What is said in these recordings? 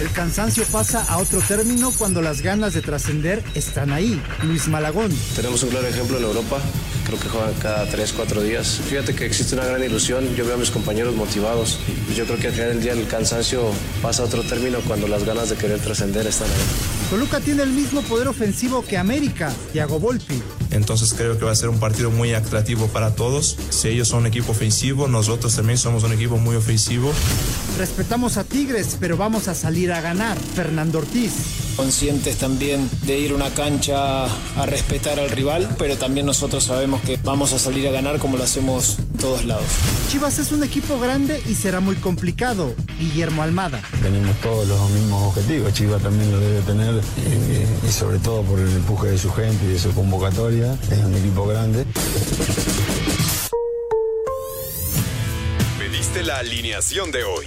El cansancio pasa a otro término cuando las ganas de trascender están ahí. Luis Malagón. Tenemos un claro ejemplo en Europa. Creo que juegan cada 3, 4 días. Fíjate que existe una gran ilusión. Yo veo a mis compañeros motivados. Yo creo que al final del día el cansancio pasa a otro término cuando las ganas de querer trascender están ahí. Toluca tiene el mismo poder ofensivo que América, Thiago Volpi. Entonces creo que va a ser un partido muy atractivo para todos. Si ellos son un equipo ofensivo, nosotros también somos un equipo muy ofensivo. Respetamos a Tigres, pero vamos a salir a ganar. Fernando Ortiz. Conscientes también de ir a una cancha a respetar al rival, pero también nosotros sabemos que vamos a salir a ganar como lo hacemos en todos lados. Chivas es un equipo grande y será muy complicado. Guillermo Almada. Tenemos todos los mismos objetivos, Chivas también lo debe tener y, y sobre todo por el empuje de su gente y de su convocatoria. Es un equipo grande. Pediste la alineación de hoy.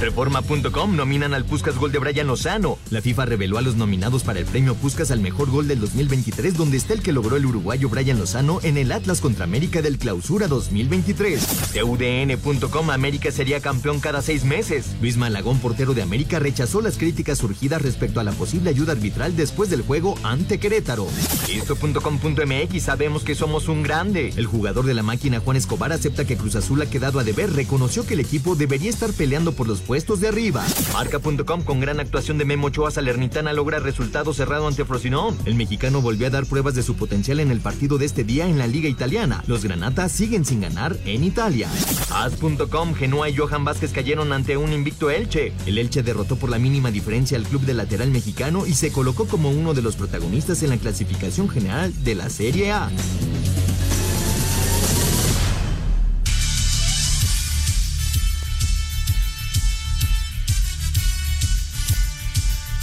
Reforma.com nominan al Puskas Gol de Brian Lozano. La FIFA reveló a los nominados para el premio Puskas al mejor gol del 2023, donde está el que logró el uruguayo Brian Lozano en el Atlas contra América del Clausura 2023. TUDN.com América sería campeón cada seis meses. Luis Malagón, portero de América, rechazó las críticas surgidas respecto a la posible ayuda arbitral después del juego ante Querétaro. Esto.com.mx sabemos que somos un grande. El jugador de la máquina Juan Escobar acepta que Cruz Azul ha quedado a deber, reconoció que el equipo debería estar peleando por los puestos de arriba. Marca.com con gran actuación de Memo Ochoa Salernitana logra resultado cerrado ante Frosinone. El mexicano volvió a dar pruebas de su potencial en el partido de este día en la Liga Italiana. Los granatas siguen sin ganar en Italia. As.com Genoa y Johan Vázquez cayeron ante un invicto Elche. El Elche derrotó por la mínima diferencia al club de lateral mexicano y se colocó como uno de los protagonistas en la clasificación general de la Serie A.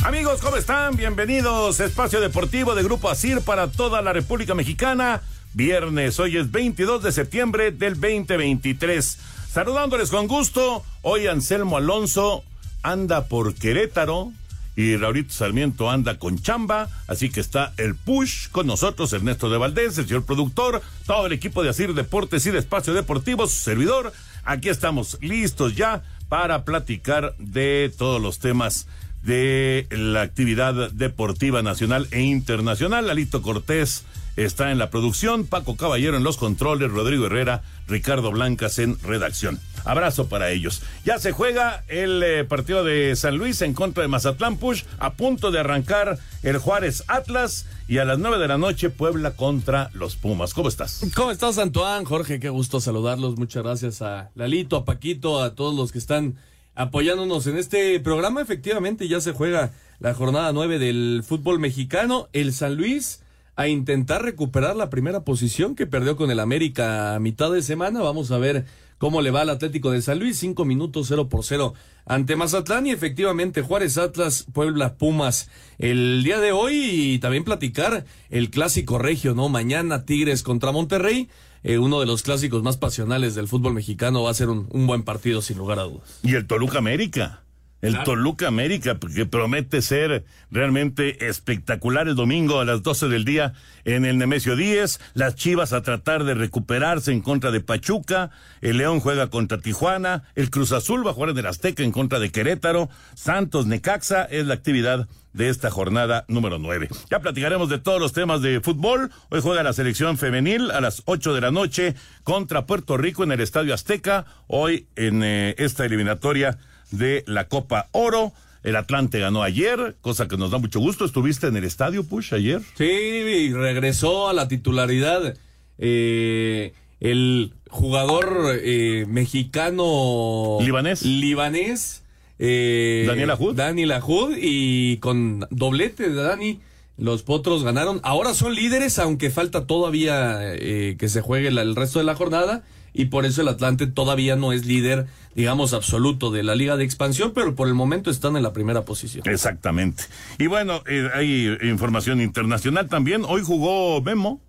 Amigos, ¿cómo están? Bienvenidos Espacio Deportivo de Grupo ASIR para toda la República Mexicana. Viernes, hoy es 22 de septiembre del 2023. Saludándoles con gusto, hoy Anselmo Alonso anda por Querétaro y Raulito Sarmiento anda con chamba, así que está el push con nosotros, Ernesto de Valdés, el señor productor, todo el equipo de ASIR Deportes y de Espacio Deportivo, su servidor. Aquí estamos listos ya para platicar de todos los temas de la actividad deportiva nacional e internacional. Alito Cortés está en la producción, Paco Caballero en los controles, Rodrigo Herrera, Ricardo Blancas en redacción. Abrazo para ellos. Ya se juega el eh, partido de San Luis en contra de Mazatlán Push, a punto de arrancar el Juárez Atlas y a las nueve de la noche Puebla contra los Pumas. ¿Cómo estás? ¿Cómo estás, Antoine? Jorge, qué gusto saludarlos. Muchas gracias a Lalito, a Paquito, a todos los que están apoyándonos en este programa. Efectivamente, ya se juega la jornada nueve del fútbol mexicano. El San Luis a intentar recuperar la primera posición que perdió con el América a mitad de semana. Vamos a ver cómo le va al Atlético de San Luis. Cinco minutos, cero por cero ante Mazatlán y efectivamente Juárez Atlas, Puebla Pumas. El día de hoy y también platicar el clásico regio, ¿no? Mañana Tigres contra Monterrey. Eh, uno de los clásicos más pasionales del fútbol mexicano va a ser un, un buen partido sin lugar a dudas. Y el Toluca América. El claro. Toluca América, que promete ser realmente espectacular el domingo a las 12 del día en el Nemesio 10. Las Chivas a tratar de recuperarse en contra de Pachuca. El León juega contra Tijuana. El Cruz Azul va a jugar en el Azteca en contra de Querétaro. Santos Necaxa es la actividad de esta jornada número 9. Ya platicaremos de todos los temas de fútbol. Hoy juega la selección femenil a las 8 de la noche contra Puerto Rico en el Estadio Azteca. Hoy en eh, esta eliminatoria de la Copa Oro. El Atlante ganó ayer, cosa que nos da mucho gusto. ¿Estuviste en el estadio, Push, ayer? Sí, y regresó a la titularidad eh, el jugador eh, mexicano... ¿Libanés? Libanés. Eh, Daniel Ajud. Daniel Ajud y con doblete de Dani Los Potros ganaron. Ahora son líderes, aunque falta todavía eh, que se juegue el resto de la jornada. Y por eso el Atlante todavía no es líder, digamos, absoluto de la Liga de Expansión, pero por el momento están en la primera posición. Exactamente. Y bueno, eh, hay información internacional también. Hoy jugó Memo.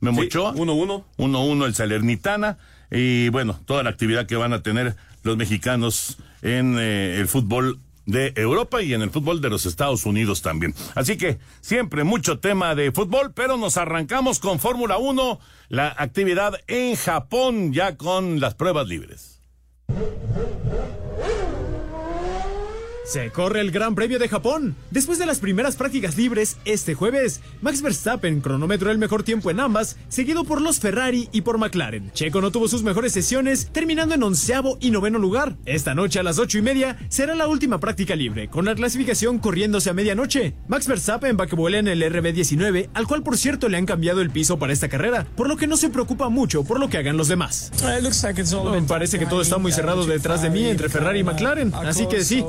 Memo Sí, Ochoa. 1-1. 1-1 el Salernitana. Y bueno, toda la actividad que van a tener los mexicanos en eh, el fútbol de Europa y en el fútbol de los Estados Unidos también. Así que siempre mucho tema de fútbol, pero nos arrancamos con Fórmula 1, la actividad en Japón ya con las pruebas libres. Se corre el Gran Premio de Japón. Después de las primeras prácticas libres, este jueves, Max Verstappen cronometró el mejor tiempo en ambas, seguido por los Ferrari y por McLaren. Checo no tuvo sus mejores sesiones, terminando en onceavo y noveno lugar. Esta noche a las ocho y media será la última práctica libre, con la clasificación corriéndose a medianoche. Max Verstappen va que vuela en el RB19, al cual por cierto le han cambiado el piso para esta carrera, por lo que no se preocupa mucho por lo que hagan los demás. Me parece que todo está muy cerrado detrás de mí entre Ferrari y McLaren, así que sí,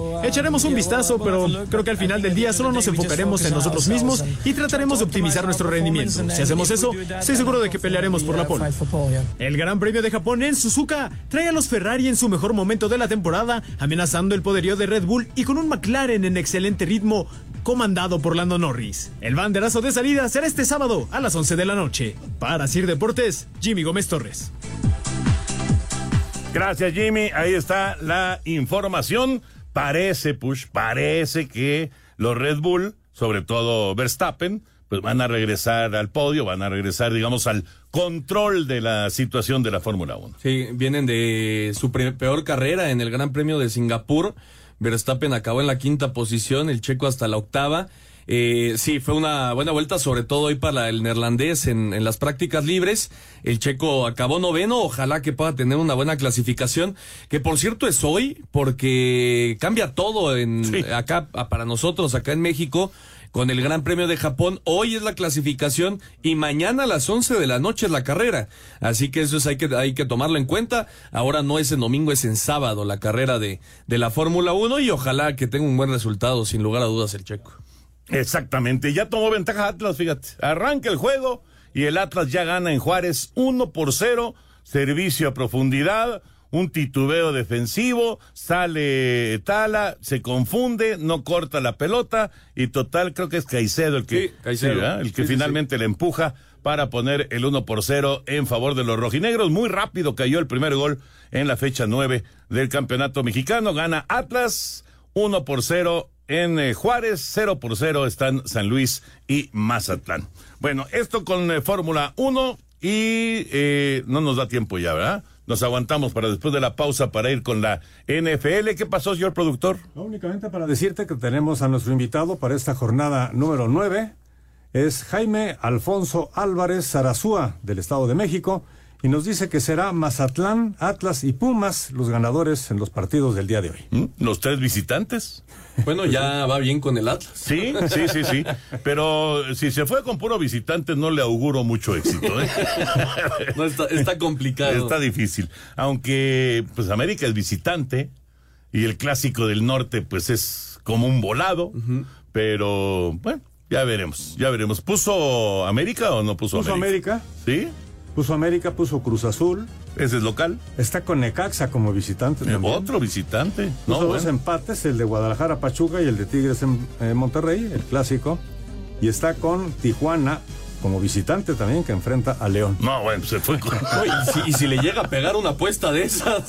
echaremos un vistazo, pero creo que al final del día solo nos enfocaremos en nosotros mismos y trataremos de optimizar nuestro rendimiento. Si hacemos eso, estoy seguro de que pelearemos por la pole. El Gran Premio de Japón en Suzuka trae a los Ferrari en su mejor momento de la temporada, amenazando el poderío de Red Bull y con un McLaren en excelente ritmo, comandado por Lando Norris. El banderazo de salida será este sábado a las 11 de la noche. Para Sir Deportes, Jimmy Gómez Torres. Gracias, Jimmy. Ahí está la información. Parece, Push, parece que los Red Bull, sobre todo Verstappen, pues van a regresar al podio, van a regresar, digamos, al control de la situación de la Fórmula 1. Sí, vienen de su peor carrera en el Gran Premio de Singapur. Verstappen acabó en la quinta posición, el checo hasta la octava. Eh, sí, fue una buena vuelta, sobre todo hoy para el neerlandés en, en las prácticas libres. El checo acabó noveno, ojalá que pueda tener una buena clasificación, que por cierto es hoy, porque cambia todo en acá para nosotros, acá en México, con el Gran Premio de Japón. Hoy es la clasificación y mañana a las 11 de la noche es la carrera. Así que eso es, hay que, hay que tomarlo en cuenta. Ahora no es en domingo, es en sábado la carrera de, de la Fórmula 1 y ojalá que tenga un buen resultado, sin lugar a dudas, el checo. Exactamente, ya tomó ventaja Atlas, fíjate. Arranca el juego y el Atlas ya gana en Juárez 1 por 0, servicio a profundidad, un titubeo defensivo, sale Tala, se confunde, no corta la pelota y total creo que es Caicedo el que, Sí, Caicedo. el que sí, finalmente le empuja para poner el 1 por 0 en favor de los rojinegros. Muy rápido cayó el primer gol en la fecha 9 del campeonato mexicano. Gana Atlas 1 por 0 en eh, Juárez, 0 por 0 están San Luis y Mazatlán. Bueno, esto con eh, Fórmula 1 y eh, no nos da tiempo ya, ¿verdad? Nos aguantamos para después de la pausa para ir con la NFL. ¿Qué pasó, señor productor? Únicamente para decirte que tenemos a nuestro invitado para esta jornada número 9. Es Jaime Alfonso Álvarez Zarazúa, del Estado de México, y nos dice que será Mazatlán, Atlas y Pumas los ganadores en los partidos del día de hoy. ¿Mm? ¿Los tres visitantes? Bueno, ya va bien con el Atlas. Sí, sí, sí, sí. Pero si se fue con puro visitante, no le auguro mucho éxito. ¿eh? No, está, está complicado. Está difícil. Aunque, pues América es visitante y el clásico del norte, pues es como un volado. Pero, bueno, ya veremos, ya veremos. ¿Puso América o no puso, Puso América, ¿Sí? Puso América, puso Cruz Azul, Ese es local. está con Necaxa como visitante Eh. Otro visitante. Puso No, dos bueno. empates, el de Guadalajara Pachuca y el de Tigres en eh, Monterrey, el clásico. Y está con Tijuana como visitante también que enfrenta a León. No, bueno, se fue con... Y, si, y si le llega a pegar una apuesta de esas,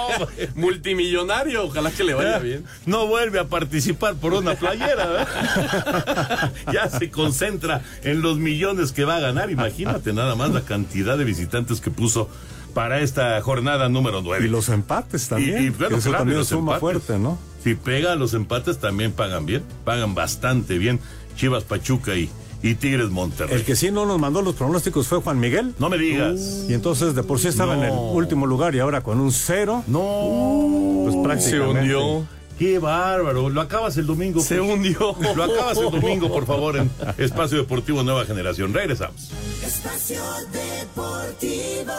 multimillonario, ojalá que le vaya bien. No vuelve a participar por una playera, ¿verdad? ya se concentra en los millones que va a ganar. Imagínate nada más la cantidad de visitantes que puso para esta jornada número 9. Y los empates también. Y, y, bueno, eso claro, y también los suma empates. fuerte, ¿no? Si pega los empates también pagan bien, pagan bastante bien. Chivas Pachuca y, y Tigres Monterrey. El que sí no nos mandó los pronósticos fue Juan Miguel. No me digas. Y entonces de por sí estaba en el último lugar y ahora con un cero, No. pues prácticamente. Se hundió. Qué bárbaro. Lo acabas el domingo. Se pues. hundió. Lo acabas el domingo, por favor, en Espacio Deportivo Nueva Generación. Regresamos. Espacio Deportivo.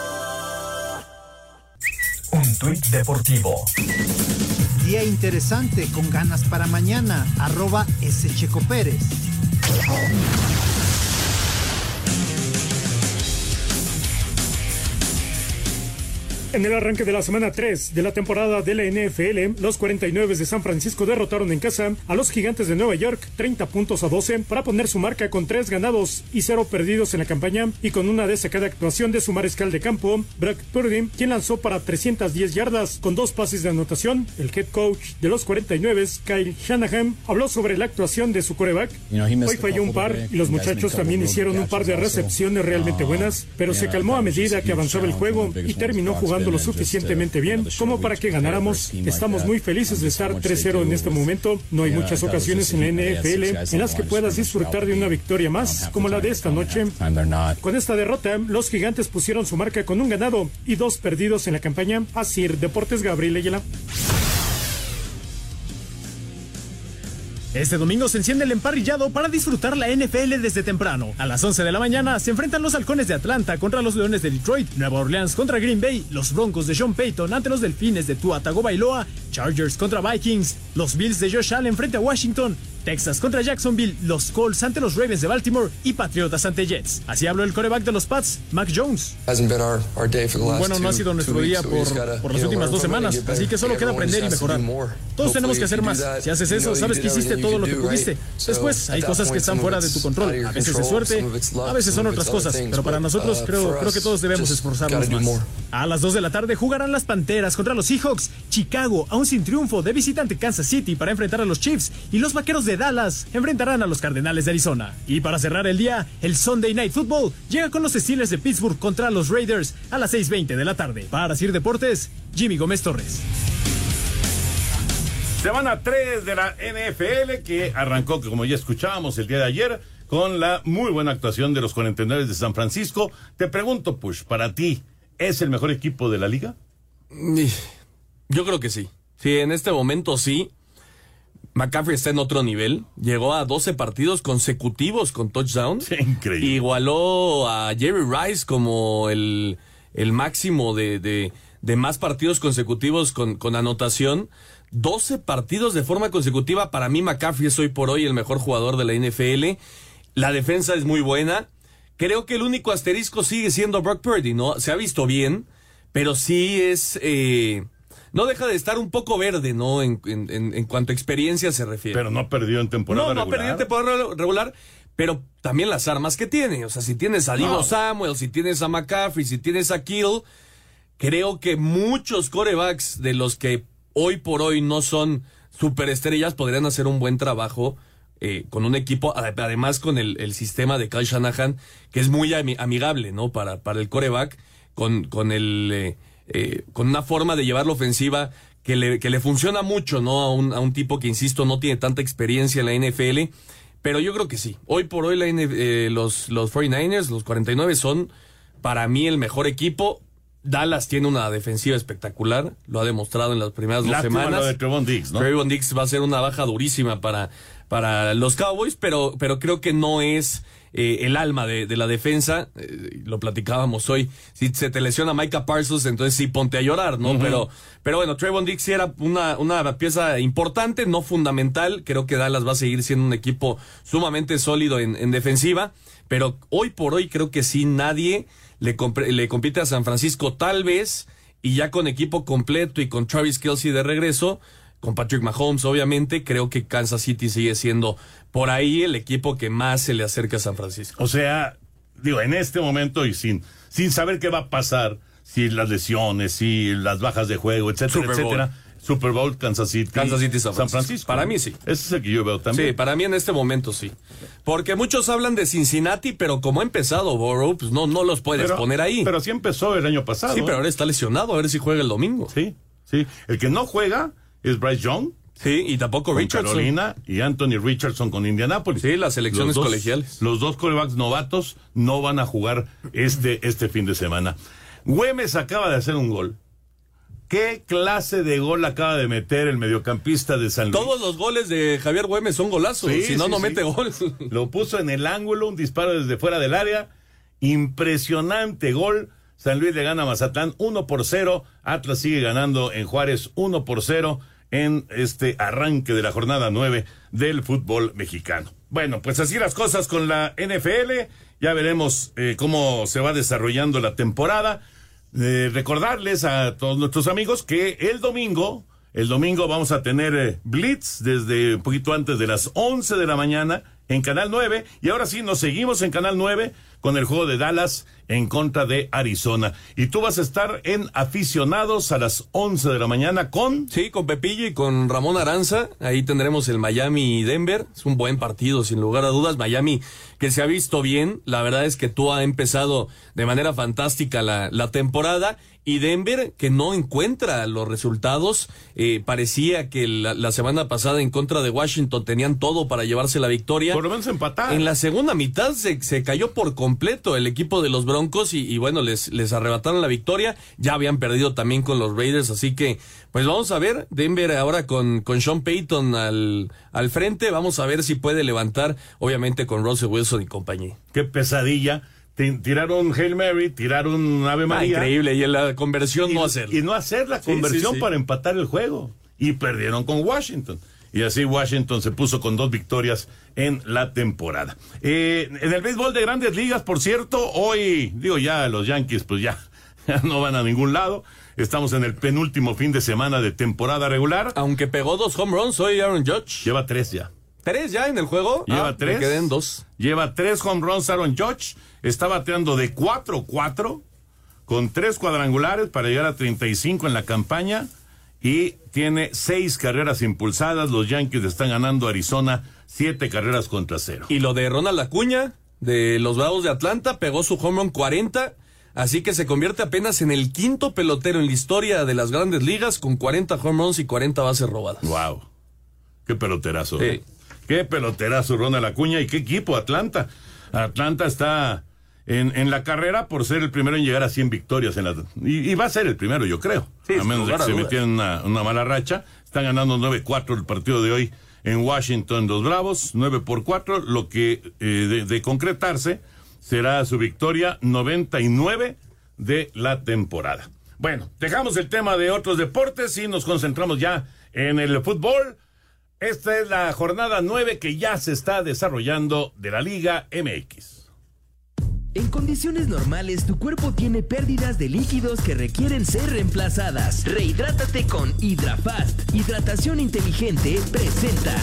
Un tuit deportivo. Día interesante con ganas para mañana. Arroba S. Checo Pérez. Oh, En el arranque de la semana 3 de la temporada de la NFL, los 49 de San Francisco derrotaron en casa a los Gigantes de Nueva York 30 puntos a 12 para poner su marca con 3 ganados y 0 perdidos en la campaña y con una destacada actuación de su mariscal de campo, Brock Purdy, quien lanzó para 310 yardas con dos pases de anotación. El head coach de los 49, Kyle Shanahan, habló sobre la actuación de su coreback. Hoy falló un par y los muchachos también hicieron un par de recepciones realmente buenas, pero se calmó a medida que avanzaba el juego y terminó jugando lo suficientemente bien como para que ganáramos. Estamos muy felices de estar 3-0 en este momento. No hay muchas ocasiones en la NFL en las que puedas disfrutar de una victoria más como la de esta noche. Con esta derrota, los gigantes pusieron su marca con un ganado y dos perdidos en la campaña. Así, Deportes Gabriel Ayala. Este domingo se enciende el emparrillado para disfrutar la NFL desde temprano. A las 11 de la mañana se enfrentan los halcones de Atlanta contra los leones de Detroit, Nueva Orleans contra Green Bay, los broncos de Sean Payton ante los delfines de Tua Tagovailoa, Chargers contra Vikings, los Bills de Josh Allen frente a Washington, Texas contra Jacksonville, los Colts ante los Ravens de Baltimore y Patriotas ante Jets. Así habló el coreback de los Pats, Mac Jones. Bueno, no ha sido nuestro día por, por las últimas dos semanas, así que solo queda aprender y mejorar. Todos tenemos que hacer más. Si haces eso, sabes que hiciste todo lo que pudiste. Después, hay cosas que están fuera de tu control. A veces es suerte, a veces son otras cosas, pero para nosotros creo, creo que todos debemos esforzarnos más. A las 2 de la tarde jugarán las Panteras contra los Seahawks, Chicago, aún sin triunfo de visitante Kansas City para enfrentar a los Chiefs y los Vaqueros de Dallas enfrentarán a los Cardenales de Arizona. Y para cerrar el día, el Sunday Night Football llega con los Steelers de Pittsburgh contra los Raiders a las 6.20 de la tarde. Para Sir Deportes, Jimmy Gómez Torres. Semana 3 de la NFL que arrancó, como ya escuchábamos el día de ayer, con la muy buena actuación de los 49 de San Francisco. Te pregunto, Push, para ti, ¿es el mejor equipo de la liga? Yo creo que sí. Sí, en este momento sí. McCaffrey está en otro nivel. Llegó a 12 partidos consecutivos con touchdown. increíble. Igualó a Jerry Rice como el, el máximo de, de, de, más partidos consecutivos con, con anotación. 12 partidos de forma consecutiva. Para mí, McCaffrey es hoy por hoy el mejor jugador de la NFL. La defensa es muy buena. Creo que el único asterisco sigue siendo Brock Purdy, ¿no? Se ha visto bien, pero sí es. Eh, no deja de estar un poco verde, ¿no? En, en, en, cuanto a experiencia se refiere. Pero no perdió en temporada no, regular. No, perdió en temporada regular, pero también las armas que tiene. O sea, si tienes a Divo No. Samuel, si tienes a McCaffrey, si tienes a Kill, creo que muchos corebacks de los que hoy por hoy no son superestrellas podrían hacer un buen trabajo. eh, con un equipo, ade- además con el, el sistema de Kyle Shanahan, que es muy ami- amigable, ¿no? Para, para el coreback, con, con el, eh, eh, con una forma de llevar la ofensiva que le, que le funciona mucho, ¿no? A un, a un tipo que, insisto, no tiene tanta experiencia en la NFL. Pero yo creo que sí. Hoy por hoy la eh, los, los 49ers, los 49 son para mí el mejor equipo. Dallas tiene una defensiva espectacular, lo ha demostrado en las primeras dos semanas. lo de Trevon Diggs, ¿no? Trevon Diggs va a ser una baja durísima para, para los Cowboys, pero, pero creo que no es eh, el alma de, de la defensa. Eh, lo platicábamos hoy. Si se te lesiona Micah Parsons, entonces sí ponte a llorar, ¿no? Pero, pero bueno, Diggs sí era una, una pieza importante, no fundamental. Creo que Dallas va a seguir siendo un equipo sumamente sólido en, en defensiva. Pero hoy por hoy creo que sí nadie le, le compite a San Francisco, tal vez, y ya con equipo completo y con Travis Kelsey de regreso, con Patrick Mahomes, obviamente, creo que Kansas City sigue siendo por ahí el equipo que más se le acerca a San Francisco. O sea, digo, en este momento y sin, sin saber qué va a pasar, si las lesiones, si las bajas de juego, etcétera, Super Bowl. etcétera. Super Bowl, Kansas City. Kansas City, San Francisco. Para mí sí. Ese es el que yo veo también. Sí, para mí en este momento sí. Porque muchos hablan de Cincinnati, pero como ha empezado Burrow, pues no, no los puedes Pero- poner ahí. Pero sí empezó el año pasado. Sí, pero ahora está lesionado, a ver si juega el domingo. Sí, sí. El que no juega es Bryce Young. Sí, y tampoco con Richardson. Carolina y Anthony Richardson con Indianapolis. Sí, las Los dos- colegiales. Los dos corebacks novatos no van a jugar este, este fin de semana. Güemes acaba de hacer un gol. ¿Qué clase de gol acaba de meter el mediocampista de San Luis? Todos los goles de Javier Güemes son golazos. Sí, si no, sí, no sí. mete gol. Lo puso en el ángulo, un disparo desde fuera del área. Impresionante gol. San Luis le gana a Mazatlán 1 por 0. Atlas sigue ganando en Juárez 1 por 0 en este arranque de la jornada 9 del fútbol mexicano. Bueno, pues así las cosas con la NFL. Ya veremos eh, cómo se va desarrollando la temporada. Eh, recordarles a todos nuestros amigos que el domingo, el domingo vamos a tener eh, Blitz desde un poquito antes de las 11 de la mañana en Canal 9. Y ahora sí, nos seguimos en Canal 9 con el juego de Dallas en contra de Arizona. Y tú vas a estar en Aficionados a las 11 de la mañana con... Sí, con Pepillo y con Ramón Aranza. Ahí tendremos el Miami y Denver. Es un buen partido, sin lugar a dudas. Miami que se ha visto bien. La verdad es que tú ha empezado de manera fantástica la, la temporada y Denver que no encuentra los resultados. Eh, parecía que la, la, semana pasada en contra de Washington tenían todo para llevarse la victoria. Por lo menos empatar. En la segunda mitad se, se cayó por completo el equipo de los Broncos y, y, bueno, les, les arrebataron la victoria. Ya habían perdido también con los Raiders, así que pues vamos a ver. Denver ahora con, con Sean Payton al, al frente. Vamos a ver si puede levantar, obviamente con Russell Wilson y compañía. Qué pesadilla tiraron Hail Mary, tiraron Ave María. Ah, increíble, y en la conversión y, no hacerla. Y no hacer la conversión sí, sí, sí. para empatar el juego. Y perdieron con Washington. Y así Washington se puso con dos victorias en la temporada. Eh, en el béisbol de grandes ligas, por cierto, hoy, digo ya, los Yankees pues ya, ya no van a ningún lado. Estamos en el penúltimo fin de semana de temporada regular. Aunque pegó dos home runs hoy Aaron Judge. Lleva tres ya. ¿Tres ya en el juego? Lleva ah, tres. Me quedé en dos. Lleva tres home runs Aaron Judge. Está bateando de 4-4 con tres cuadrangulares para llegar a 35 en la campaña y tiene seis carreras impulsadas. Los Yankees están ganando a Arizona siete carreras contra cero. Y lo de Ronald Acuña de los Bravos de Atlanta pegó su home run 40. Así que se convierte apenas en el quinto pelotero en la historia de las grandes ligas con 40 home runs y 40 bases robadas. ¡Wow! ¡Qué peloterazo! Sí. ¿eh? ¡Qué peloterazo Ronald Acuña! ¿Y qué equipo Atlanta? Atlanta está en, en, la carrera por ser el primero en llegar a 100 victorias. En la, y, y va a ser el primero, yo creo. Sí, a menos de que se metieran una, una, mala racha. Están ganando 9-4 el partido de hoy en Washington, los Bravos, 9 por 4. Lo que eh, de, de, concretarse será su victoria 99 de la temporada. Bueno, dejamos el tema de otros deportes y nos concentramos ya en el fútbol. Esta es la jornada 9 que ya se está desarrollando de la Liga MX. En condiciones normales, tu cuerpo tiene pérdidas de líquidos que requieren ser reemplazadas. Rehidrátate con Hidrafast. Hidratación inteligente presenta.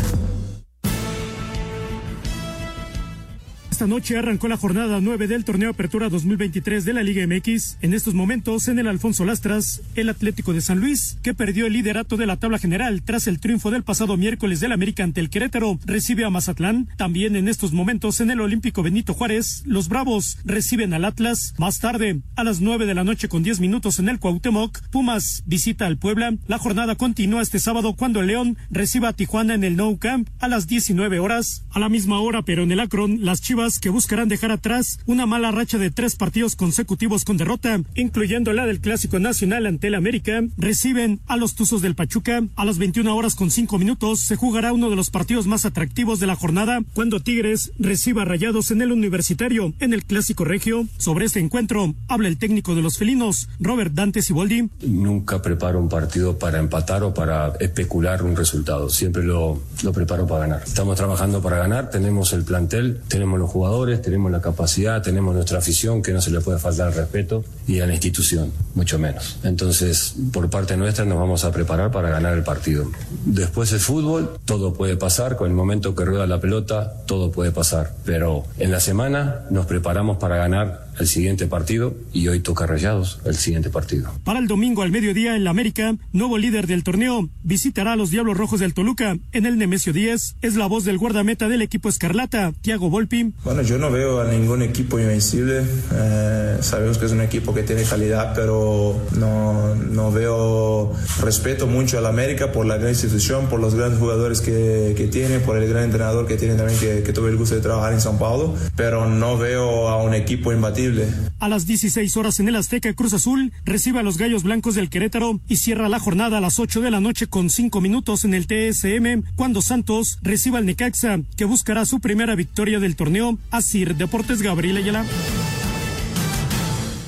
Esta noche arrancó la jornada 9 del torneo Apertura 2023 de la Liga MX. En estos momentos, en el Alfonso Lastras, el Atlético de San Luis, que perdió el liderato de la tabla general tras el triunfo del pasado miércoles del América ante el Querétaro, recibe a Mazatlán. También en estos momentos, en el Olímpico Benito Juárez, los Bravos reciben al Atlas. Más tarde, a las 9 de la noche con 10 minutos en el Cuauhtémoc, Pumas visita al Puebla. La jornada continúa este sábado cuando el León reciba a Tijuana en el Nou Camp a las 19 horas. A la misma hora, pero en el Akron, las Chivas que buscarán dejar atrás una mala racha de tres partidos consecutivos con derrota, incluyendo la del Clásico Nacional ante el América, reciben a los Tuzos del Pachuca. A las 21 horas con 5 minutos se jugará uno de los partidos más atractivos de la jornada, cuando Tigres reciba rayados en el Universitario, en el Clásico Regio. Sobre este encuentro habla el técnico de los felinos, Robert Dante Siboldi. Nunca preparo un partido para empatar o para especular un resultado, siempre lo, lo preparo para ganar. Estamos trabajando para ganar, tenemos el plantel, tenemos los jugadores, tenemos la capacidad, tenemos nuestra afición, que no se le puede faltar el respeto, y a la institución, mucho menos. Entonces, por parte nuestra nos vamos a preparar para ganar el partido. Después el fútbol, todo puede pasar, con el momento que rueda la pelota, todo puede pasar. Pero en la semana nos preparamos para ganar el siguiente partido y hoy toca Rayados el siguiente partido. Para el domingo al mediodía en la América, nuevo líder del torneo, visitará a los Diablos Rojos del Toluca en el Nemesio 10. Es la voz del guardameta del equipo Escarlata, Thiago Volpi. Bueno, yo no veo a ningún equipo invencible. Eh, sabemos que es un equipo que tiene calidad, pero no, no veo respeto mucho a la América por la gran institución, por los grandes jugadores que, que tiene, por el gran entrenador que tiene también, que, que tuve el gusto de trabajar en São Paulo, pero no veo a un equipo a las 16 horas en el Azteca, Cruz Azul recibe a los Gallos Blancos del Querétaro y cierra la jornada a las 8 de la noche con 5 minutos en el TSM, cuando Santos reciba al Necaxa, que buscará su primera victoria del torneo. Asir Deportes Gabriel Ayala.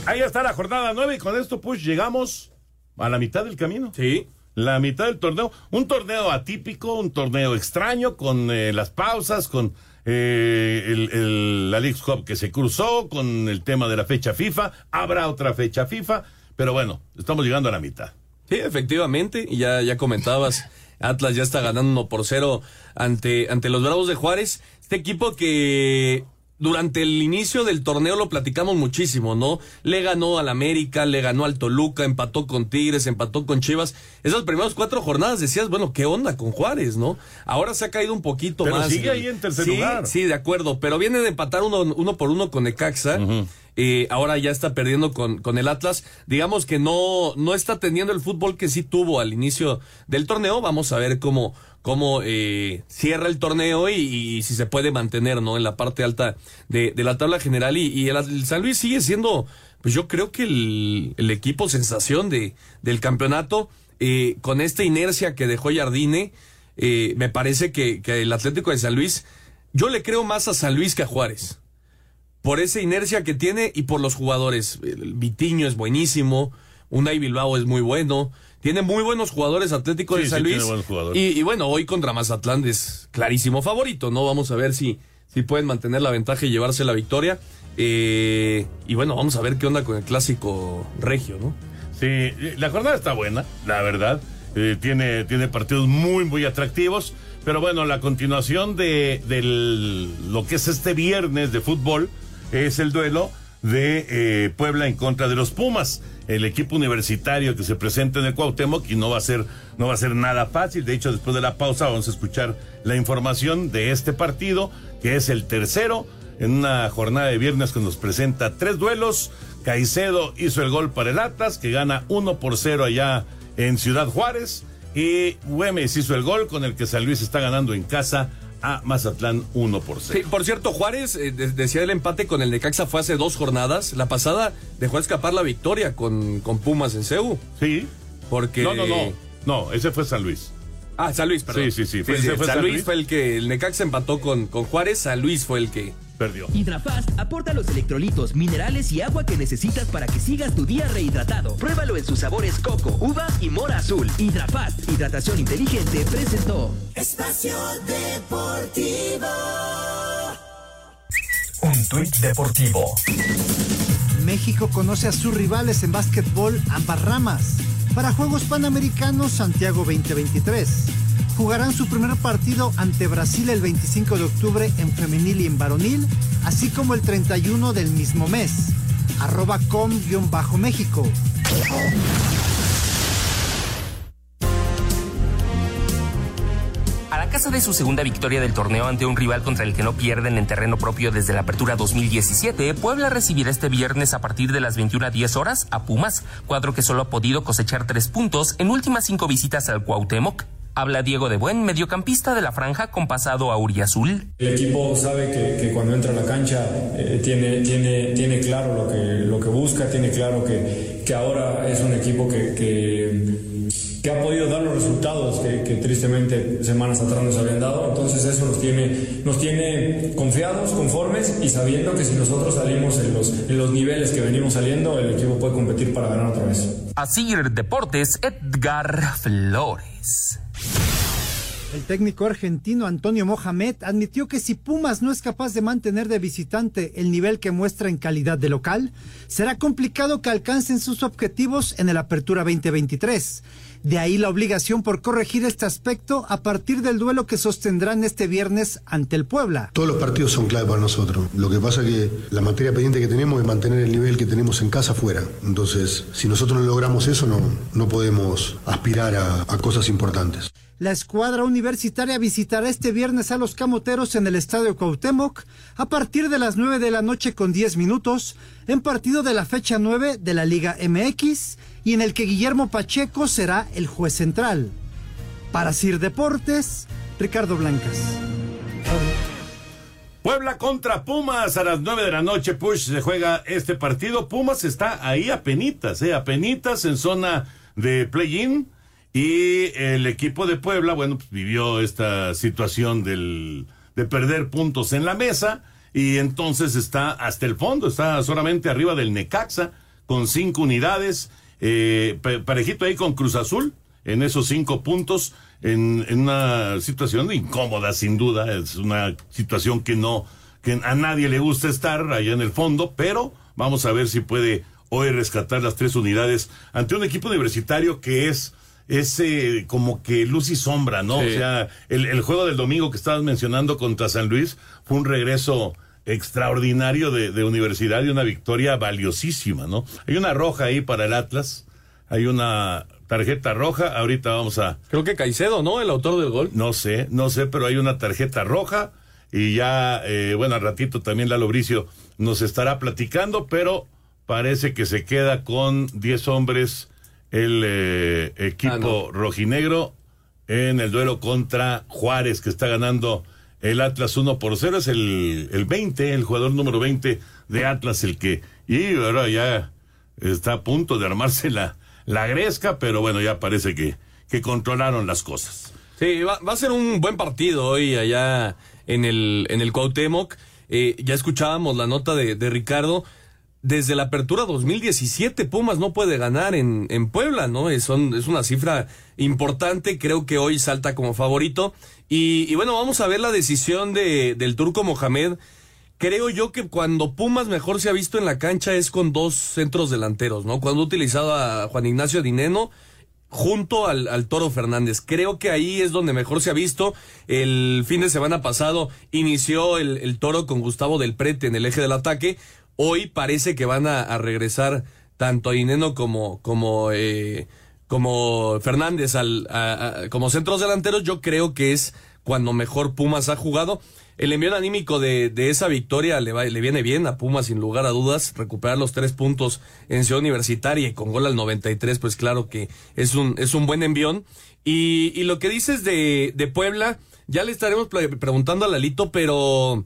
Ahí está la jornada 9 y con esto pues llegamos a la mitad del camino. Sí. La mitad del torneo. Un torneo atípico, un torneo extraño, con eh, las pausas, con eh, el, el, la League Cup que se cruzó con el tema de la fecha FIFA. Habrá otra fecha FIFA, pero bueno, estamos llegando a la mitad. Sí, efectivamente, y ya, ya comentabas, Atlas ya está ganando uno por cero ante, ante los Bravos de Juárez. Este equipo que durante el inicio del torneo lo platicamos muchísimo, ¿no? Le ganó al América, le ganó al Toluca, empató con Tigres, empató con Chivas. Esas primeras cuatro jornadas decías, bueno, ¿qué onda con Juárez, no? Ahora se ha caído un poquito pero más. sigue ahí en tercer sí, lugar. Sí, de acuerdo, pero viene de empatar uno, uno por uno con Necaxa. Eh, ahora ya está perdiendo con, con el Atlas. Digamos que no, no está teniendo el fútbol que sí tuvo al inicio del torneo. Vamos a ver cómo, cómo eh, cierra el torneo y, y, si se puede mantener no en la parte alta de, de la tabla general. Y, el, San Luis sigue siendo pues yo creo que el, el equipo sensación de del campeonato eh, con esta inercia que dejó Jardine eh, me parece que, que el Atlético de San Luis yo le creo más a San Luis que a Juárez por esa inercia que tiene y por los jugadores. El Vitiño es buenísimo Unai Bilbao es muy bueno tiene muy buenos jugadores Atlético Sí, de San sí, Luis. tiene buenos jugadores. Y, y bueno, hoy contra Mazatlán es clarísimo favorito, ¿no? Vamos a ver si, si pueden mantener la ventaja y llevarse la victoria. Eh, y bueno, vamos a ver qué onda con el clásico regio, ¿no? Sí, la jornada está buena, la verdad. Eh, tiene, tiene partidos muy, muy atractivos. Pero bueno, la continuación de del, lo que es este viernes de fútbol es el duelo de eh, Puebla en contra de los Pumas, el equipo universitario que se presenta en el Cuauhtémoc y no va a ser no va a ser nada fácil. De hecho, después de la pausa vamos a escuchar la información de este partido, que es el tercero en una jornada de viernes que nos presenta tres duelos. Caicedo hizo el gol para el Atlas, que gana 1 por 0 allá en Ciudad Juárez. Y Güemes hizo el gol con el que San Luis está ganando en casa a Mazatlán 1 por 0. Sí, por cierto, Juárez eh, de- decía el empate con el Necaxa fue hace dos jornadas. La pasada dejó escapar la victoria con, con Pumas en CEU. Sí. Porque. No, no, no. No, ese fue San Luis. Ah, San Luis, perdón. Sí, sí, sí. Fue- sí, fue San, San Luis, Luis. fue el que. El Necaxa empató con, con Juárez. San Luis fue el que. Perdió. Hidrafast aporta los electrolitos, minerales y agua que necesitas para que sigas tu día rehidratado. Pruébalo en sus sabores coco, uva y mora azul. Hidrafast, hidratación inteligente, presentó. Espacio Deportivo. Un tuit deportivo. México conoce a sus rivales en básquetbol ambas ramas. Para Juegos Panamericanos Santiago 2023. Jugarán su primer partido ante Brasil el 25 de octubre en femenil y en varonil, así como el 31 del mismo mes. Arroba com-méxico. A la casa de su segunda victoria del torneo ante un rival contra el que no pierden en terreno propio desde la apertura 2017, Puebla recibirá este viernes a partir de las 21.10 horas a Pumas, cuadro que solo ha podido cosechar tres puntos en últimas cinco visitas al Cuauhtémoc. Habla Diego de Buen, mediocampista de la franja con pasado a Uriazul. El equipo sabe que, que cuando entra a la cancha eh, tiene, tiene, tiene claro lo que, lo que busca, tiene claro que, que ahora es un equipo que, que, que ha podido dar los resultados que, que tristemente semanas atrás nos habían dado. Entonces eso nos tiene, nos tiene confiados, conformes y sabiendo que si nosotros salimos en los, en los niveles que venimos saliendo, el equipo puede competir para ganar otra vez. Asir Deportes, Edgar Flores. El técnico argentino Antonio Mohamed admitió que si Pumas no es capaz de mantener de visitante el nivel que muestra en calidad de local, será complicado que alcancen sus objetivos en el Apertura 2023. De ahí la obligación por corregir este aspecto a partir del duelo que sostendrán este viernes ante el Puebla. Todos los partidos son clave para nosotros. Lo que pasa es que la materia pendiente que tenemos es mantener el nivel que tenemos en casa fuera. Entonces, si nosotros no logramos eso, no, no podemos aspirar a, a cosas importantes. La escuadra universitaria visitará este viernes a los Camoteros en el Estadio Cuauhtémoc a partir de las 9 de la noche con 10 minutos en partido de la fecha 9 de la Liga MX y en el que Guillermo Pacheco será el juez central. Para Sir Deportes, Ricardo Blancas. Puebla contra Pumas a las 9 de la noche. Push se juega este partido. Pumas está ahí a penitas, eh, a penitas en zona de play-in. Y el equipo de Puebla, bueno, pues vivió esta situación del, de perder puntos en la mesa. Y entonces está hasta el fondo, está solamente arriba del Necaxa, con cinco unidades. eh, pa- parejito ahí con Cruz Azul. en esos cinco puntos en, en una situación incómoda, sin duda. Es una situación que no, que a nadie le gusta estar allá en el fondo, pero vamos a ver si puede hoy rescatar las tres unidades ante un equipo universitario que es ese como que luz y sombra, ¿no? O sea, el, el, juego del domingo que estabas mencionando contra San Luis fue un regreso extraordinario de, de, universidad y una victoria valiosísima, ¿no? Hay una roja ahí para el Atlas, hay una tarjeta roja, ahorita vamos a... Creo que Caicedo, ¿no? El autor del gol. No sé, no sé, pero hay una tarjeta roja y ya, eh, bueno, al ratito también Lalo Bricio nos estará platicando, pero parece que se queda con 10 hombres el eh, equipo ah, no. rojinegro en el duelo contra Juárez, que está ganando el Atlas 1 por 0. Es el, el 20, el jugador número 20 de Atlas, el que. Y ahora ya está a punto de armarse la, la gresca, pero bueno, ya parece que, que controlaron las cosas. Sí, va, va, a ser un buen partido hoy allá en el, en el Cuauhtémoc. Eh, ya escuchábamos la nota de, de Ricardo desde la apertura 2017 Pumas no puede ganar en, en Puebla, ¿no? Es, son, es una cifra importante, creo que hoy salta como favorito. Y, bueno, vamos a ver la decisión de, del turco Mohamed. Creo yo que cuando Pumas mejor se ha visto en la cancha es con dos centros delanteros, ¿no? Cuando ha utilizado a Juan Ignacio Dineno junto al, al Toro Fernández. Creo que ahí es donde mejor se ha visto. El fin de semana pasado inició el, el Toro con Gustavo del Prete en el eje del ataque Hoy parece que van a, regresar tanto Ineno como, como, eh, como Fernández al, como centros delanteros. Yo creo que es cuando mejor Pumas ha jugado. El envío anímico de, de esa victoria le, va, le viene bien a Pumas, sin lugar a dudas. Recuperar los tres puntos en Ciudad Universitaria y con gol al 93, pues claro que es un, es un buen envión. Y, y lo que dices de, de Puebla, ya le estaremos preguntando a Lalito, pero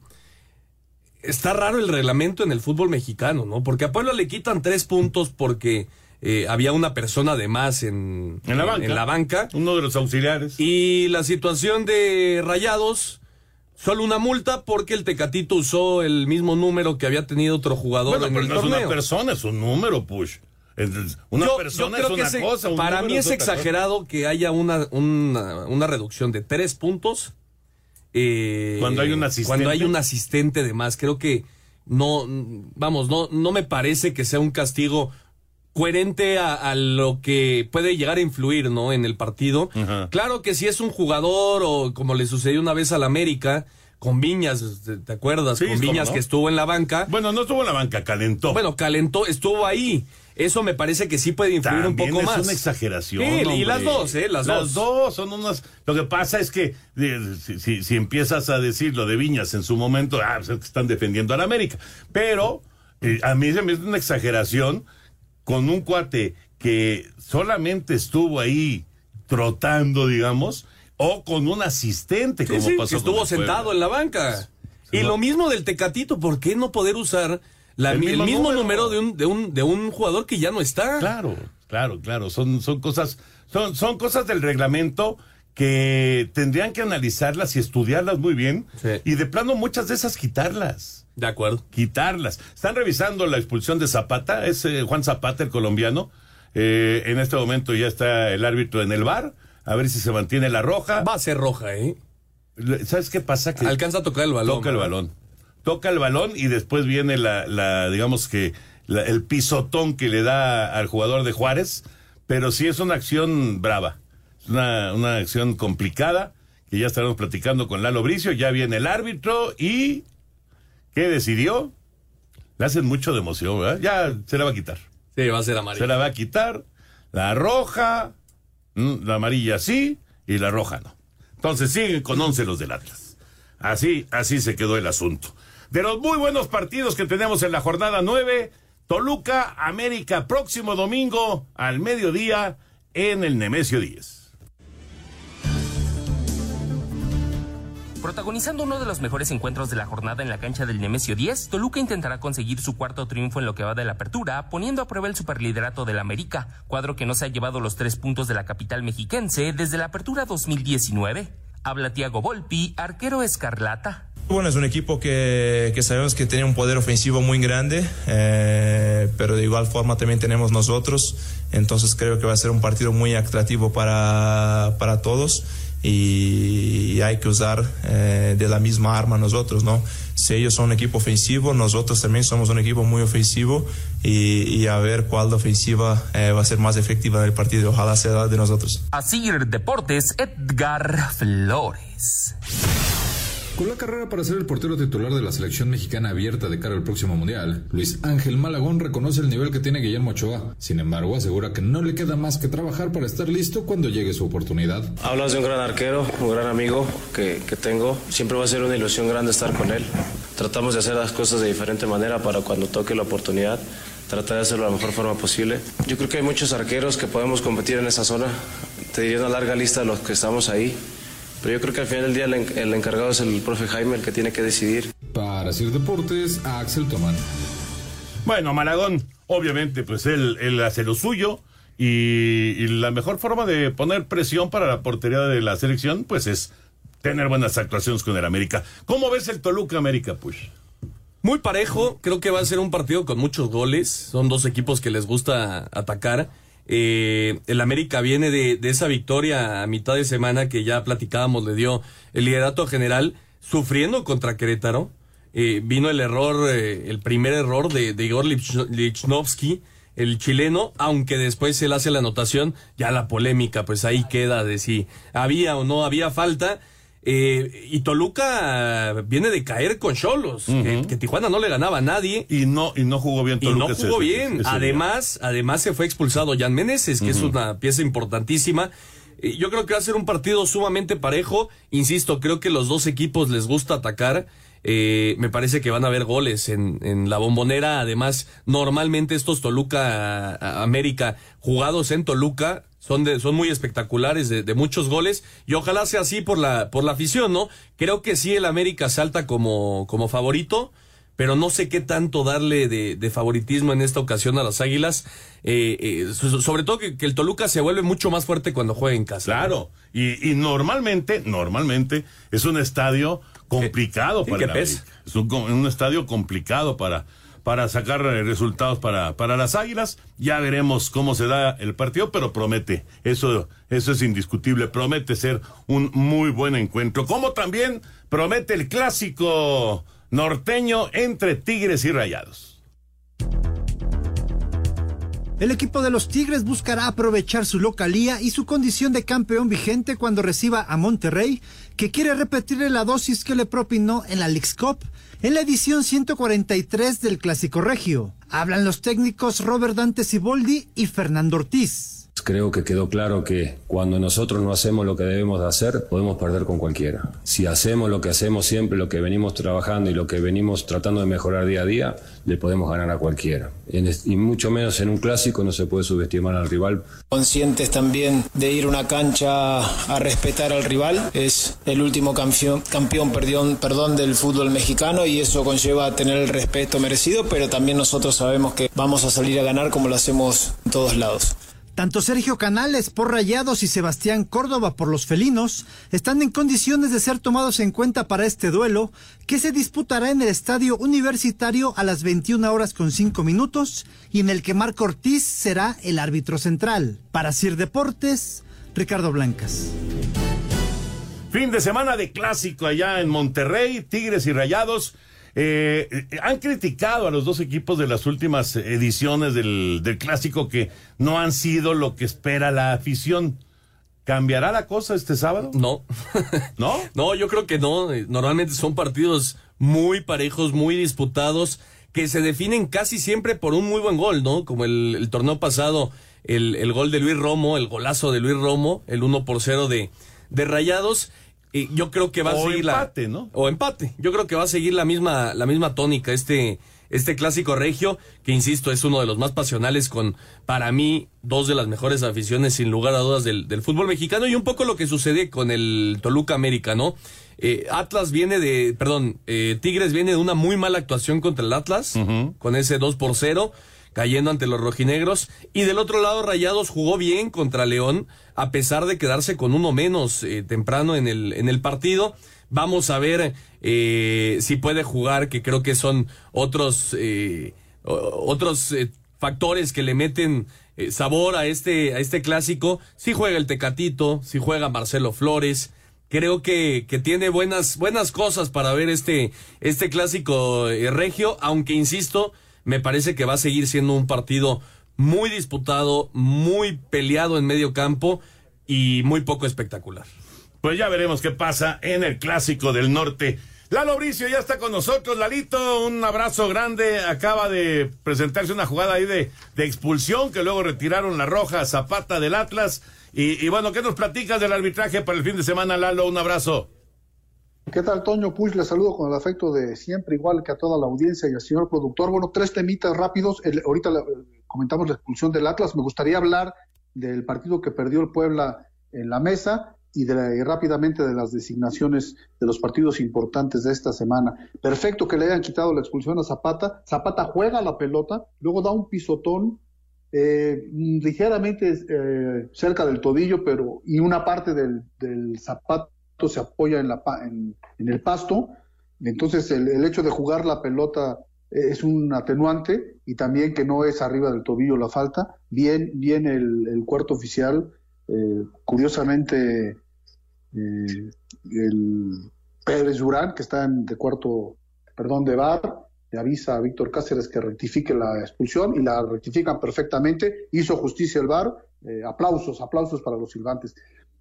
está raro el reglamento en el fútbol mexicano, ¿no? Porque a Puebla le quitan tres puntos porque eh, había una persona de más en, en, la banca, en la banca. Uno de los auxiliares. Y la situación de Rayados, solo una multa porque el Tecatito usó el mismo número que había tenido otro jugador bueno, en pero el no torneo. es una persona, es un número, Push. Una yo, persona yo es una que cosa. Un para mí es, es exagerado cosa. que haya una, una, una reducción de tres puntos. Eh, cuando hay un asistente. Cuando hay un asistente de más. Creo que no, vamos, no, no me parece que sea un castigo coherente a, a, lo que puede llegar a influir, ¿no? En el partido. Claro que si es un jugador o como le sucedió una vez al América, con Viñas, ¿te acuerdas? Sí, con Viñas no? que estuvo en la banca. Bueno, no estuvo en la banca, calentó. Bueno, calentó, estuvo ahí. Eso me parece que sí puede influir También un poco es más. una exageración. Sí, hombre. y las dos, ¿eh? Las, las dos. son unas. Lo que pasa es que eh, si, si, si, empiezas a decir lo de Viñas en su momento, ah, pues es están defendiendo a la América. Pero eh, a mí se me hace una exageración con un cuate que solamente estuvo ahí trotando, digamos, o con un asistente, Sí, como sí, pasó. que estuvo sentado en la banca. Sí, y no. lo mismo del Tecatito, ¿por qué no poder usar la- El el, mismo número. número, de, un, de, un, de un jugador que ya no está? Claro, claro, claro. Son, son cosas, son, son cosas del reglamento que tendrían que analizarlas y estudiarlas muy bien. Y de plano muchas de esas quitarlas. De acuerdo. Quitarlas. Están revisando la expulsión de Zapata, es eh, Juan Zapata, el colombiano. Eh, en este momento ya está el árbitro en el bar. A ver si se mantiene la roja. Va a ser roja, ¿eh? ¿Sabes qué pasa? Que Alcanza a tocar el balón. toca el balón. Toca el balón y después viene la, la digamos que, la- el pisotón que le da al jugador de Juárez. Pero sí es una acción brava. Es una, una acción complicada que ya estaremos platicando con Lalo Bricio. Ya viene el árbitro y. ¿Qué decidió? Le hacen mucho de emoción, ¿verdad? Ya se la va a quitar. Sí, va a ser amarilla. Se la va a quitar. La roja, mm, la amarilla sí y la roja no. Entonces siguen con 11 los del Atlas. Así, así se quedó el asunto. De los muy buenos partidos que tenemos en la jornada 9, Toluca, América, próximo domingo al mediodía en el Nemesio 10. Protagonizando uno de los mejores encuentros de la jornada en la cancha del Nemesio 10, Toluca intentará conseguir su cuarto triunfo en lo que va de la apertura, poniendo a prueba el superliderato del América, cuadro que no se ha llevado los tres puntos de la capital mexiquense desde la apertura 2019. Habla Tiago Volpi, arquero escarlata. Bueno, es un equipo que, que sabemos que tiene un poder ofensivo muy grande, eh, pero de igual forma también tenemos nosotros, entonces creo que va a ser un partido muy atractivo para, para todos y, hay que usar eh, de la misma arma nosotros, ¿no? Si ellos son un equipo ofensivo, nosotros también somos un equipo muy ofensivo y, y a ver cuál ofensiva eh, va a ser más efectiva en el partido. Ojalá sea de nosotros. Así Deportes, Edgar Flores. Con la carrera para ser el portero titular de la selección mexicana abierta de cara al próximo mundial, Luis Ángel Malagón reconoce el nivel que tiene Guillermo Ochoa. Sin embargo, asegura que no le queda más que trabajar para estar listo cuando llegue su oportunidad. Hablas de un gran arquero, un gran amigo que, que tengo. Siempre va a ser una ilusión grande estar con él. Tratamos de hacer las cosas de diferente manera para cuando toque la oportunidad tratar de hacerlo de la mejor forma posible. Yo creo que hay muchos arqueros que podemos competir en esa zona. Te diría una larga lista de los que estamos ahí. Pero yo creo que al final del día el, encargado es el profe Jaime, el que tiene que decidir. Para Sir Deportes, Axel Tomán. Bueno, Malagón, obviamente, pues él, él hace lo suyo. Y, la mejor forma de poner presión para la portería de la selección, pues es tener buenas actuaciones con el América. ¿Cómo ves el Toluca América, Push? Muy parejo, creo que va a ser un partido con muchos goles. Son dos equipos que les gusta atacar. Eh, el América viene de, esa victoria a mitad de semana que ya platicábamos, le dio el liderato general, sufriendo contra Querétaro. Eh, vino el error, eh, el primer error de, Igor Lichnowsky, el chileno, aunque después él hace la anotación, ya la polémica, pues ahí queda de si había o no había falta. Eh, y Toluca viene de caer con Cholos, que, Tijuana no le ganaba a nadie. Y no, y no jugó bien Toluca. Y no jugó bien. además, además se fue expulsado Jan Meneses, que es una pieza importantísima. Eh, yo creo que va a ser un partido sumamente parejo. Insisto, creo que los dos equipos les gusta atacar. Eh, me parece que van a haber goles en, en la bombonera. Además, normalmente estos Toluca América jugados en Toluca son de, son muy espectaculares de, muchos goles y ojalá sea así por la por la afición no creo que sí el América salta como como favorito pero no sé qué tanto darle de, favoritismo en esta ocasión a las Águilas eh, eh, sobre todo que, el Toluca se vuelve mucho más fuerte cuando juega en casa. Claro y, y normalmente normalmente es un estadio complicado para el América. es un, un estadio complicado para para sacar resultados para, para las Águilas. Ya veremos cómo se da el partido, pero promete, eso, eso es indiscutible, promete ser un muy buen encuentro. Como también promete el clásico norteño entre Tigres y Rayados. El equipo de los Tigres buscará aprovechar su localía y su condición de campeón vigente cuando reciba a Monterrey, que quiere repetirle la dosis que le propinó en la Leagues Cup en la edición 143 del Clásico Regio. Hablan los técnicos Robert Dante Siboldi y Fernando Ortiz. Creo que quedó claro que cuando nosotros no hacemos lo que debemos de hacer, podemos perder con cualquiera. Si hacemos lo que hacemos siempre, lo que venimos trabajando y lo que venimos tratando de mejorar día a día, le podemos ganar a cualquiera. Y mucho menos en un clásico no se puede subestimar al rival. Conscientes también de ir a una cancha a respetar al rival. Es el último campeón, campeón perdón, perdón, del fútbol mexicano y eso conlleva tener el respeto merecido, pero también nosotros sabemos que vamos a salir a ganar como lo hacemos en todos lados. Tanto Sergio Canales por Rayados y Sebastián Córdoba por los Felinos están en condiciones de ser tomados en cuenta para este duelo que se disputará en el Estadio Universitario a las 21 horas con 5 minutos y en el que Marco Ortiz será el árbitro central. Para Sir Deportes, Ricardo Blancas. Fin de semana de clásico allá en Monterrey, Tigres y Rayados. Eh, eh, han criticado a los dos equipos de las últimas ediciones del, del clásico que no han sido lo que espera la afición. ¿Cambiará la cosa este sábado? No. ¿No? No, yo creo que no. Normalmente son partidos muy parejos, muy disputados, que se definen casi siempre por un muy buen gol, ¿no? Como el, el torneo pasado, el, el, gol de Luis Romo, el golazo de Luis Romo, el 1 por 0 de, de Rayados yo creo que va a seguir empate, ¿no? O empate. Yo creo que va a seguir la misma, la misma tónica este, este clásico regio, que insisto, es uno de los más pasionales con, para mí, dos de las mejores aficiones, sin lugar a dudas, del, del fútbol mexicano, y un poco lo que sucede con el Toluca América, ¿no? Eh, Atlas viene de, perdón, eh, Tigres viene de una muy mala actuación contra el Atlas, con ese 2 por 0 cayendo ante los rojinegros. Y del otro lado, Rayados jugó bien contra León, a pesar de quedarse con uno menos eh, temprano en el, en el partido. Vamos a ver eh, si puede jugar, que creo que son otros, eh, otros eh, factores que le meten eh, sabor a este, a este clásico. Si juega el Tecatito, si juega Marcelo Flores. Creo que, que tiene buenas, buenas cosas para ver este, este clásico regio, aunque insisto, me parece que va a seguir siendo un partido muy disputado, muy peleado en medio campo y muy poco espectacular. Pues ya veremos qué pasa en el clásico del norte. Lalo Bricio ya está con nosotros. Lalito, un abrazo grande. Acaba de presentarse una jugada ahí de, expulsión que luego retiraron la roja Zapata del Atlas. Y, y, bueno, ¿qué nos platicas del arbitraje para el fin de semana, Lalo? Un abrazo. ¿Qué tal, Toño Push? Le saludo con el afecto de siempre, igual que a toda la audiencia y al señor productor. Bueno, tres temitas rápidos. El, ahorita la, comentamos la expulsión del Atlas. Me gustaría hablar del partido que perdió el Puebla en la mesa y, de, y, rápidamente de las designaciones de los partidos importantes de esta semana. Perfecto que le hayan quitado la expulsión a Zapata. Zapata juega la pelota, luego da un pisotón eh, ligeramente eh, cerca del tobillo, pero y una parte del, del zapato se apoya en, el pasto. Entonces el, hecho de jugar la pelota es un atenuante y también que no es arriba del tobillo la falta. Bien, bien el, cuarto oficial, eh, curiosamente eh, el Pérez Durán, que está en, de cuarto, perdón, de bar, le avisa a Víctor Cáceres que rectifique la expulsión y la rectifican perfectamente. Hizo justicia el bar. Eh, aplausos, aplausos para los silbantes.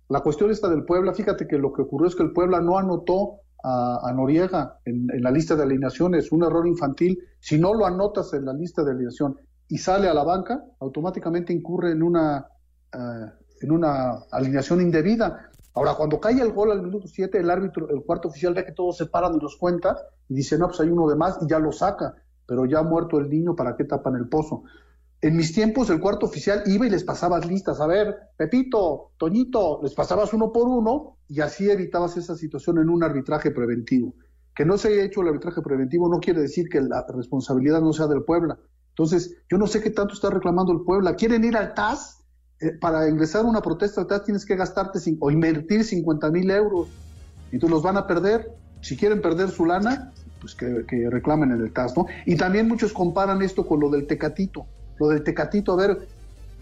La cuestión está del Puebla. Fíjate que lo que ocurrió es que el Puebla no anotó a, Noriega en, en, la lista de alineaciones. Un error infantil. Si no lo anotas en la lista de alineación y sale a la banca, automáticamente incurre en una, uh, en una alineación indebida. Ahora, cuando cae el gol al minuto 7, el árbitro, el cuarto oficial ve que todos se paran y los cuenta y dice, no, pues hay uno de más y ya lo saca, pero ya ha muerto el niño, ¿para qué tapan el pozo? En mis tiempos, el cuarto oficial iba y les pasabas listas, a ver, Pepito, Toñito, les pasabas uno por uno y así evitabas esa situación en un arbitraje preventivo. Que no se haya hecho el arbitraje preventivo no quiere decir que la responsabilidad no sea del Puebla. Entonces, yo no sé qué tanto está reclamando el Puebla. ¿Quieren ir al TAS? para ingresar una protesta al TAS tienes que gastarte o invertir 50 mil euros. Entonces los van a perder. Si quieren perder su lana, pues que, que, reclamen en el TAS, ¿no? Y también muchos comparan esto con lo del Tecatito. Lo del Tecatito, a ver,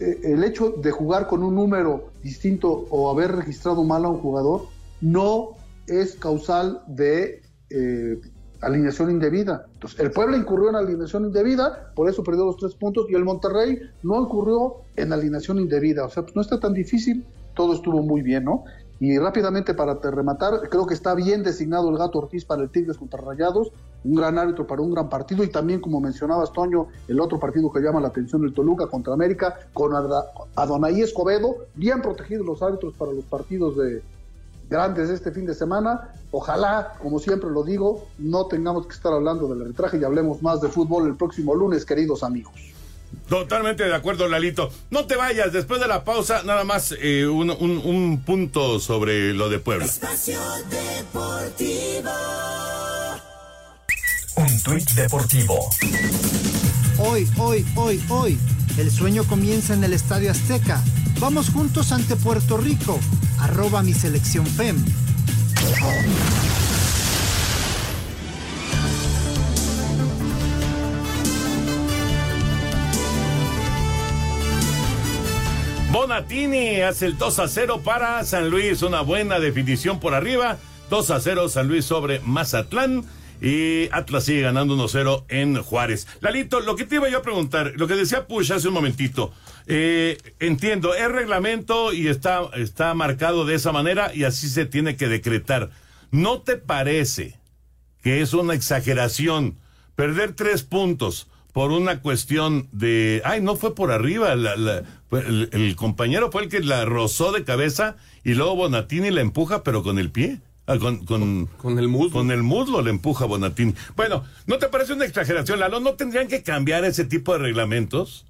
eh, el hecho de jugar con un número distinto o haber registrado mal a un jugador no es causal de eh, alineación indebida. Entonces, el Puebla incurrió en alineación indebida, por eso perdió los tres puntos, y el Monterrey no incurrió en alineación indebida. O sea, pues no está tan difícil, todo estuvo muy bien, ¿no? Y rápidamente para rematar, creo que está bien designado el Gato Ortiz para el Tigres contra Rayados, un gran árbitro para un gran partido, y también, como mencionabas, Toño, el otro partido que llama la atención, el Toluca contra América, con Adonai Escobedo, bien protegidos los árbitros para los partidos de, grandes este fin de semana. Ojalá, como siempre lo digo, no tengamos que estar hablando del arbitraje y hablemos más de fútbol el próximo lunes, queridos amigos. Totalmente de acuerdo, Lalito. No te vayas, después de la pausa, nada más eh, un, un, un, punto sobre lo de Puebla. Espacio Deportivo. Un tuit deportivo. Hoy, hoy, hoy, hoy, el sueño comienza en el Estadio Azteca. Vamos juntos ante Puerto Rico. Arroba mi selección FEM. Bonatini hace el 2 a 0 para San Luis. Una buena definición por arriba. 2 a 0 San Luis sobre Mazatlán. Y Atlas sigue ganando 1-0 en Juárez. Lalito, lo que te iba yo a preguntar, lo que decía Push hace un momentito. Eh, entiendo, es reglamento y está, está marcado de esa manera y así se tiene que decretar. ¿No te parece que es una exageración perder tres puntos por una cuestión de, ay, no fue por arriba, la, la, el, el, compañero fue el que la rozó de cabeza y luego Bonatini la empuja pero con el pie? Ah, con, con, con, el muslo. Con el muslo le empuja Bonatini. Bueno, ¿no te parece una exageración, Lalo? ¿No tendrían que cambiar ese tipo de reglamentos?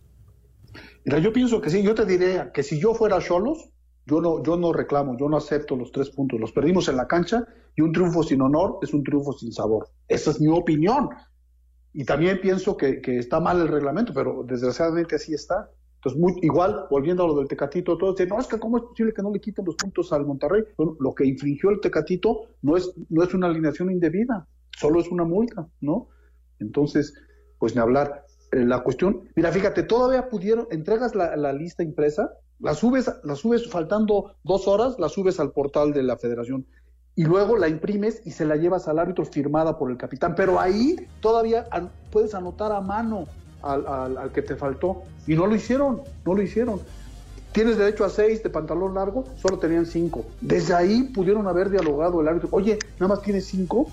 Mira, yo pienso que sí. Yo te diré que si yo fuera Cholos, yo no, yo no reclamo, yo no acepto los tres puntos. Los perdimos en la cancha y un triunfo sin honor es un triunfo sin sabor. Esa es mi opinión. Y también pienso que, que está mal el reglamento, pero desgraciadamente así está. Entonces, igual, volviendo a lo del Tecatito, todos dicen, no, es que cómo es posible que no le quiten los puntos al Monterrey. Bueno, lo que infringió el Tecatito no es, no es una alineación indebida, solo es una multa, ¿no? Entonces, pues ni hablar. Eh, la cuestión, mira, fíjate, todavía pudieron, entregas la, la lista impresa, la subes, la subes faltando dos horas, la subes al portal de la federación y luego la imprimes y se la llevas al árbitro firmada por el capitán. Pero ahí todavía puedes anotar a mano al, que te faltó. Y no lo hicieron, no lo hicieron. Tienes derecho a seis de pantalón largo, solo tenían cinco. Desde ahí pudieron haber dialogado el árbitro. Oye, ¿nada más tienes cinco?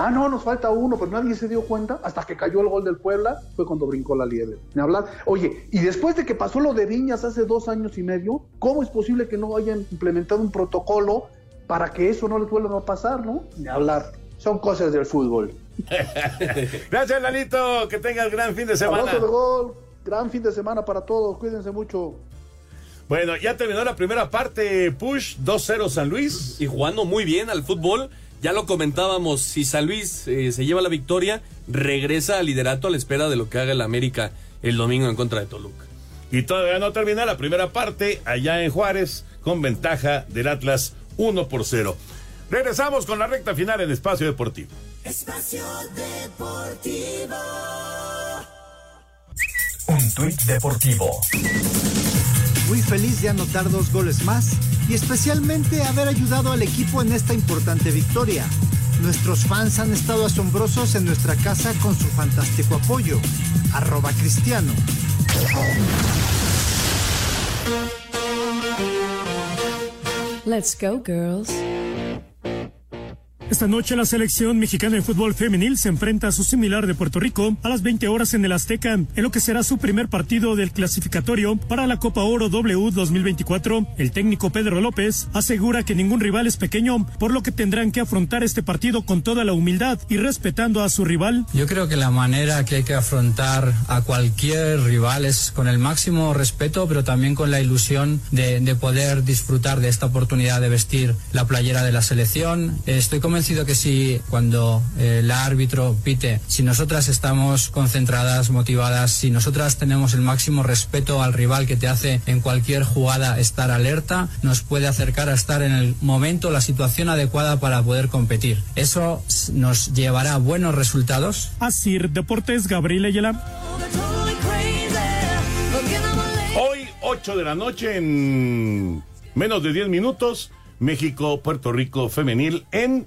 Ah, no, nos falta uno, pero nadie se dio cuenta hasta que cayó el gol del Puebla, fue cuando brincó la liebre. Ni hablar. Oye, y después de que pasó lo de Viñas hace dos años y medio, ¿cómo es posible que no hayan implementado un protocolo para que eso no les vuelva a pasar, no? Ni hablar. Son cosas del fútbol. Gracias, Lalito. Que tengas gran fin de semana. Abrazo de gol, gran fin de semana para todos, cuídense mucho. Bueno, ya terminó la primera parte. Push 2-0 San Luis. Y jugando muy bien al fútbol. Ya lo comentábamos, si San Luis eh, se lleva la victoria, regresa al liderato a la espera de lo que haga el América el domingo en contra de Toluca. Y todavía no termina la primera parte allá en Juárez con ventaja del Atlas 1 por 0. Regresamos con la recta final en Espacio Deportivo. Espacio Deportivo. Un tuit deportivo. Muy feliz de anotar dos goles más y especialmente haber ayudado al equipo en esta importante victoria. Nuestros fans han estado asombrosos en nuestra casa con su fantástico apoyo. Arroba Cristiano. Let's go, girls. Esta noche la selección mexicana de fútbol femenil se enfrenta a su similar de Puerto Rico a las 20 horas en el Azteca, en lo que será su primer partido del clasificatorio para la Copa Oro W 2024. El técnico Pedro López asegura que ningún rival es pequeño, por lo que tendrán que afrontar este partido con toda la humildad y respetando a su rival. Yo creo que la manera que hay que afrontar a cualquier rival es con el máximo respeto, pero también con la ilusión de, de poder disfrutar de esta oportunidad de vestir la playera de la selección. Estoy convencido que si cuando eh, el árbitro pite, si nosotras estamos concentradas, motivadas, si nosotras tenemos el máximo respeto al rival que te hace en cualquier jugada estar alerta, nos puede acercar a estar en el momento, la situación adecuada para poder competir. Eso nos llevará a buenos resultados. Así, Deportes Gabriel Ayala. Hoy, 8 de la noche, en menos de 10 minutos, México, Puerto Rico femenil en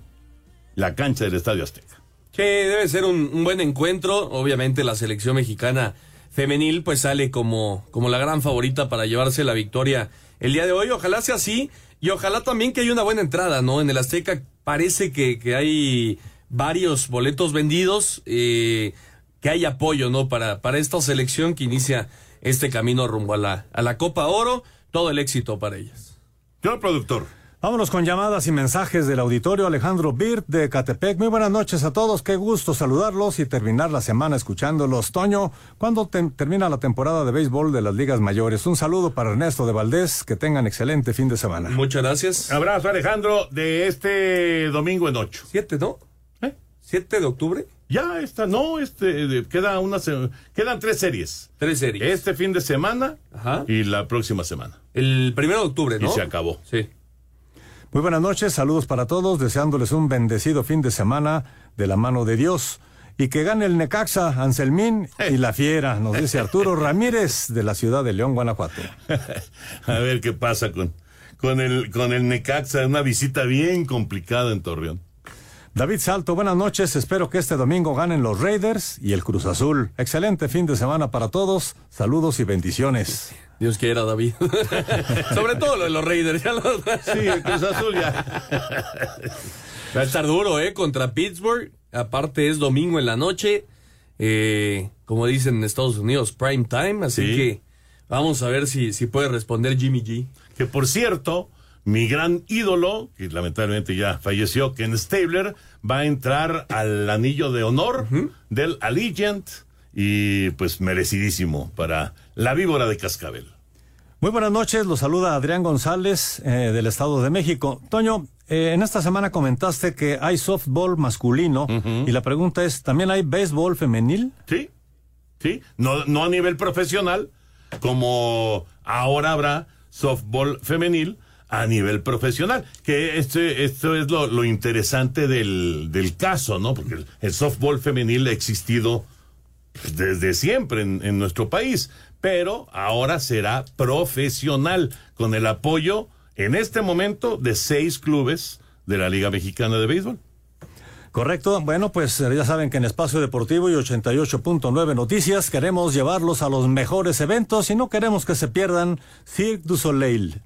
la cancha del Estadio Azteca. Que debe ser un, un buen encuentro. Obviamente la selección mexicana femenil pues sale como, como la gran favorita para llevarse la victoria el día de hoy. Ojalá sea así y ojalá también que haya una buena entrada, ¿no? En el Azteca parece que, que hay varios boletos vendidos, eh, que hay apoyo, ¿no? Para, para esta selección que inicia este camino rumbo a la, a la Copa Oro. Todo el éxito para ellas. Yo, productor. Vámonos con llamadas y mensajes del auditorio Alejandro Birt de Catepec. Muy buenas noches a todos, qué gusto saludarlos y terminar la semana escuchándolos. Toño, ¿cuándo te- termina la temporada de béisbol de las ligas mayores? Un saludo para Ernesto de Valdés, que tengan excelente fin de semana. Muchas gracias. Abrazo, Alejandro, de este domingo en 8. Siete, ¿no? ¿Eh? ¿7 de octubre? Ya está, no, este, queda una, se- quedan tres series. Tres series. Este fin de semana y la próxima semana. El primero de octubre, ¿no? Y se acabó. Sí. Muy buenas noches, saludos para todos, deseándoles un bendecido fin de semana de la mano de Dios. Y que gane el Necaxa, Anselmín y la Fiera, nos dice Arturo Ramírez de la ciudad de León, Guanajuato. A ver qué pasa con, con, el, con el Necaxa, una visita bien complicada en Torreón. David Salto, buenas noches. Espero que este domingo ganen los Raiders y el Cruz Azul. Excelente fin de semana para todos. Saludos y bendiciones. Dios quiera, David. Sobre todo lo de los Raiders. Ya lo... Sí, el Cruz Azul ya. Va a estar duro, ¿eh? Contra Pittsburgh. Aparte es domingo en la noche. Eh, como dicen en Estados Unidos, prime time. Así Sí. que vamos a ver si, si puede responder Jimmy G. Que por cierto, mi gran ídolo, que lamentablemente ya falleció, Ken Stabler, va a entrar al anillo de honor del Allegiant y pues merecidísimo para la víbora de cascabel. Muy buenas noches, los saluda Adrián González eh, del Estado de México. Toño, eh, en esta semana comentaste que hay softball masculino y la pregunta es, ¿también hay béisbol femenil? Sí, sí, no, no a nivel profesional, como ahora habrá softball femenil a nivel profesional. Que este, esto es lo, lo interesante del, del caso, ¿no? Porque el, el softball femenil ha existido desde siempre en, en nuestro país, pero ahora será profesional con el apoyo en este momento de seis clubes de la Liga Mexicana de Béisbol. Correcto. Bueno, pues eh, ya saben que en Espacio Deportivo y 88.9 Noticias queremos llevarlos a los mejores eventos y no queremos que se pierdan Cirque du Soleil.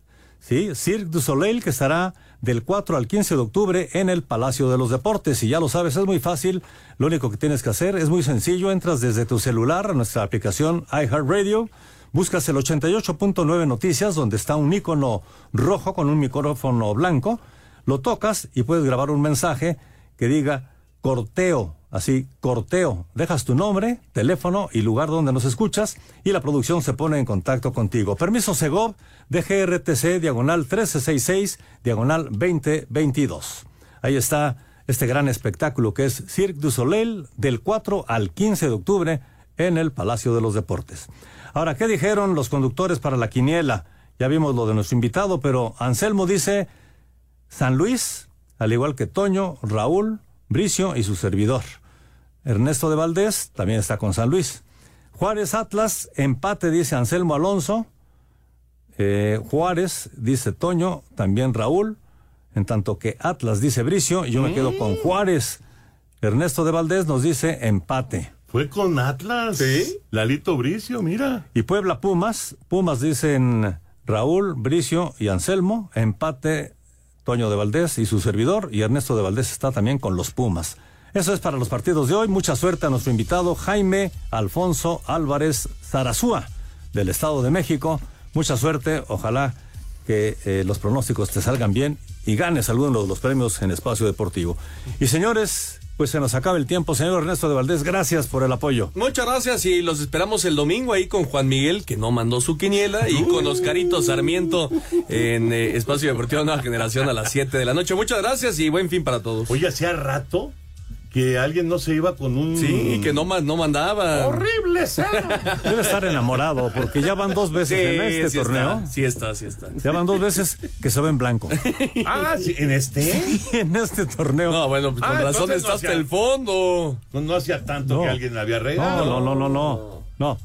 Sí, Cirque du Soleil que estará del 4 al 15 de octubre en el Palacio de los Deportes. Y ya lo sabes, es muy fácil. Lo único que tienes que hacer es muy sencillo. Entras desde tu celular a nuestra aplicación iHeartRadio. Buscas el 88.9 Noticias, donde está un icono rojo con un micrófono blanco. Lo tocas y puedes grabar un mensaje que diga corteo, así, corteo. Dejas tu nombre, teléfono y lugar donde nos escuchas y la producción se pone en contacto contigo. Permiso Segov, DGRTC, diagonal 1366, diagonal 2022. Ahí está este gran espectáculo que es Cirque du Soleil del 4 al 15 de octubre en el Palacio de los Deportes. Ahora, ¿qué dijeron los conductores para la quiniela? Ya vimos lo de nuestro invitado, pero Anselmo dice San Luis, al igual que Toño, Raúl, Bricio y su servidor. Ernesto de Valdés también está con San Luis. Juárez Atlas, empate, dice Anselmo Alonso. Eh, Juárez, dice Toño, también Raúl. En tanto que Atlas dice Bricio, y yo me quedo con Juárez. Ernesto de Valdés nos dice empate. Fue con Atlas. Sí. Lalito Bricio, mira. Y Puebla Pumas. Pumas dicen Raúl, Bricio y Anselmo. Empate Toño de Valdés y su servidor. Y Ernesto de Valdés está también con los Pumas. Eso es para los partidos de hoy. Mucha suerte a nuestro invitado Jaime Alfonso Álvarez Zarazúa del Estado de México. Mucha suerte. Ojalá que eh, los pronósticos te salgan bien y ganes algunos de los premios en Espacio Deportivo. Y señores, pues se nos acaba el tiempo. Señor Ernesto de Valdés, gracias por el apoyo. Muchas gracias y los esperamos el domingo ahí con Juan Miguel, que no mandó su quiniela, y con Oscarito Sarmiento en eh, Espacio Deportivo Nueva Generación a las 7 de la noche. Muchas gracias y buen fin para todos. Oye, hacía rato que alguien no se iba con un... Sí, que no, no mandaba. Horrible, sea. Debe estar enamorado porque ya van dos veces Sí, en este sí torneo. Está, sí está, sí está. Ya van dos veces que se ve en blanco. Ah, sí, ¿en este? en este torneo. No, bueno, pues con Ah, razón entonces está no hasta el fondo. No, no hacía tanto No. que alguien la había No, regado. no, no, no, no. No.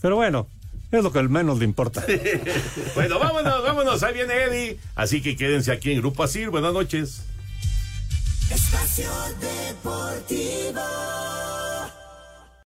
Pero bueno, es lo que al menos le importa. bueno, vámonos, vámonos. Ahí viene Eddie. Así que quédense aquí en Grupo Asir. Buenas noches. Espacio Deportivo.